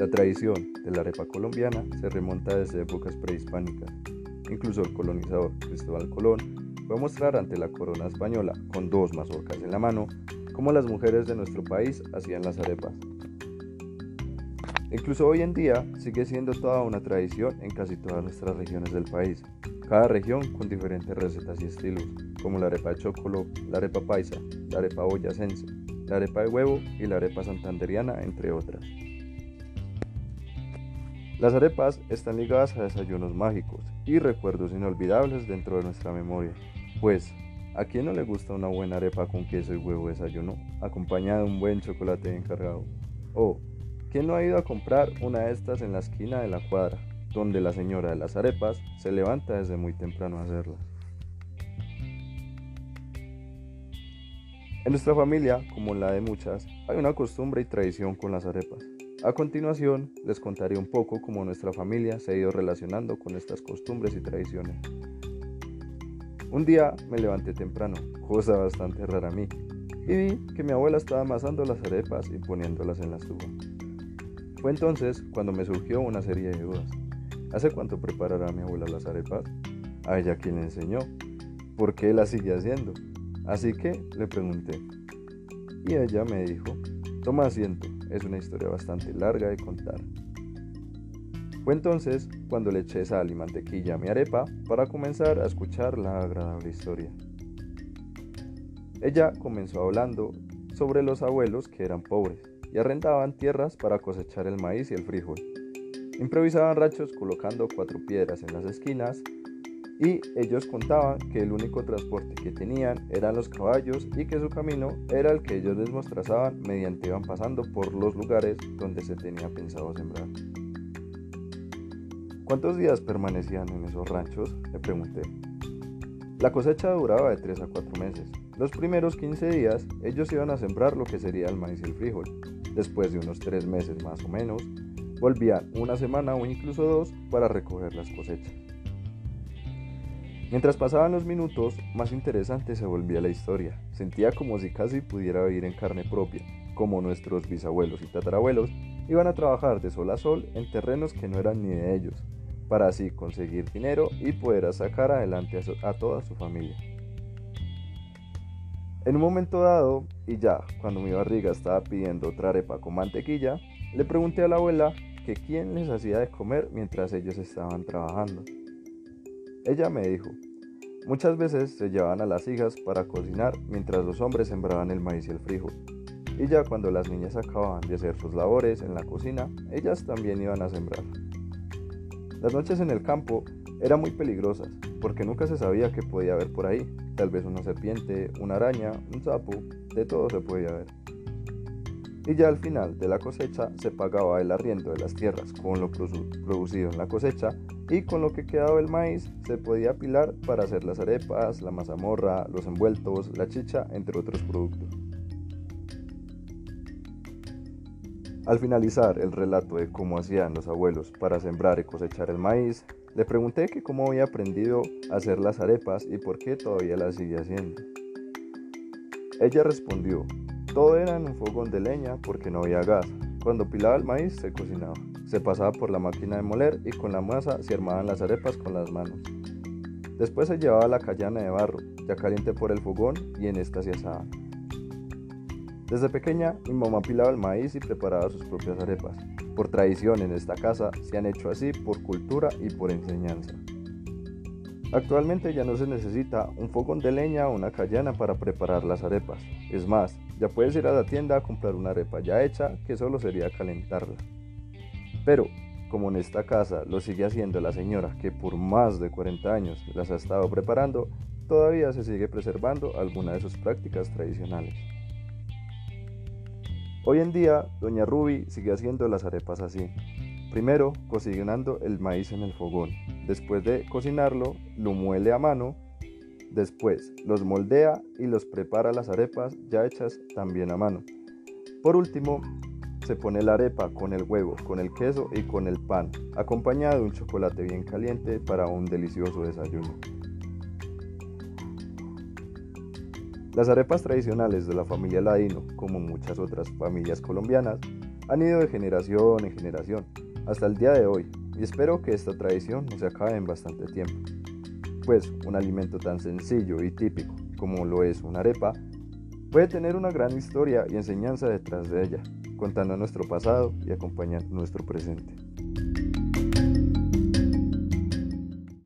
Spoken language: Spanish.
La tradición de la arepa colombiana se remonta desde épocas prehispánicas. Incluso el colonizador Cristóbal Colón fue a mostrar ante la corona española, con dos mazorcas en la mano, cómo las mujeres de nuestro país hacían las arepas. Incluso hoy en día sigue siendo toda una tradición en casi todas nuestras regiones del país, cada región con diferentes recetas y estilos, como la arepa de chocolo, la arepa paisa, la arepa boyacense, la arepa de huevo y la arepa santanderiana, entre otras. Las arepas están ligadas a desayunos mágicos y recuerdos inolvidables dentro de nuestra memoria, pues ¿a quién no le gusta una buena arepa con queso y huevo desayuno, acompañada de un buen chocolate encargado? O, ¿quién no ha ido a comprar una de estas en la esquina de la cuadra, donde la señora de las arepas se levanta desde muy temprano a hacerlas? En nuestra familia, como en la de muchas, hay una costumbre y tradición con las arepas. A continuación, les contaré un poco cómo nuestra familia se ha ido relacionando con estas costumbres y tradiciones. Un día me levanté temprano, cosa bastante rara a mí, y vi que mi abuela estaba amasando las arepas y poniéndolas en la estufa. Fue entonces cuando me surgió una serie de dudas. ¿Hace cuánto preparará mi abuela las arepas? ¿A ella quien le enseñó? ¿Por qué las sigue haciendo? Así que le pregunté. Y ella me dijo, toma asiento, es una historia bastante larga de contar. Fue entonces cuando le eché sal y mantequilla a mi arepa para comenzar a escuchar la agradable historia. Ella comenzó hablando sobre los abuelos que eran pobres y arrendaban tierras para cosechar el maíz y el frijol. Improvisaban rachos colocando cuatro piedras en las esquinas y ellos contaban que el único transporte que tenían eran los caballos y que su camino era el que ellos mismos trazaban mediante iban pasando por los lugares donde se tenía pensado sembrar. ¿Cuántos días permanecían en esos ranchos? Le pregunté. La cosecha duraba de 3 a 4 meses. Los primeros 15 días ellos iban a sembrar lo que sería el maíz y el frijol. Después de unos 3 meses más o menos, volvían una semana o incluso dos para recoger las cosechas. Mientras pasaban los minutos, más interesante se volvía la historia. Sentía como si casi pudiera vivir en carne propia, como nuestros bisabuelos y tatarabuelos iban a trabajar de sol a sol en terrenos que no eran ni de ellos, para así conseguir dinero y poder sacar adelante a, toda su familia. En un momento dado, y ya cuando mi barriga estaba pidiendo otra arepa con mantequilla, le pregunté a la abuela que quién les hacía de comer mientras ellos estaban trabajando. Ella me dijo, muchas veces se llevaban a las hijas para cocinar mientras los hombres sembraban el maíz y el frijol. Y ya cuando las niñas acababan de hacer sus labores en la cocina, ellas también iban a sembrar. Las noches en el campo eran muy peligrosas, porque nunca se sabía qué podía haber por ahí. Tal vez una serpiente, una araña, un sapo, de todo se podía ver y ya al final de la cosecha se pagaba el arriendo de las tierras con lo producido en la cosecha y con lo que quedaba el maíz se podía apilar para hacer las arepas, la mazamorra, los envueltos, la chicha, entre otros productos. Al finalizar el relato de cómo hacían los abuelos para sembrar y cosechar el maíz, le pregunté que cómo había aprendido a hacer las arepas y por qué todavía las sigue haciendo. Ella respondió todo era en un fogón de leña porque no había gas. Cuando pilaba el maíz se cocinaba. Se pasaba por la máquina de moler y con la masa se armaban las arepas con las manos. Después se llevaba la callana de barro, ya caliente por el fogón y en esta se asaba. Desde pequeña mi mamá pilaba el maíz y preparaba sus propias arepas. Por tradición en esta casa se han hecho así por cultura y por enseñanza. Actualmente ya no se necesita un fogón de leña o una callana para preparar las arepas. Es más, ya puedes ir a la tienda a comprar una arepa ya hecha que solo sería calentarla. Pero, como en esta casa lo sigue haciendo la señora que por más de 40 años las ha estado preparando, todavía se sigue preservando alguna de sus prácticas tradicionales. Hoy en día, Doña Ruby sigue haciendo las arepas así. Primero, cocinando el maíz en el fogón. Después de cocinarlo, lo muele a mano. Después, los moldea y los prepara las arepas ya hechas también a mano. Por último, se pone la arepa con el huevo, con el queso y con el pan, acompañado de un chocolate bien caliente para un delicioso desayuno. Las arepas tradicionales de la familia Ladino, como muchas otras familias colombianas, han ido de generación en generación hasta el día de hoy y espero que esta tradición no se acabe en bastante tiempo. Pues un alimento tan sencillo y típico como lo es una arepa puede tener una gran historia y enseñanza detrás de ella, contando nuestro pasado y acompañando nuestro presente.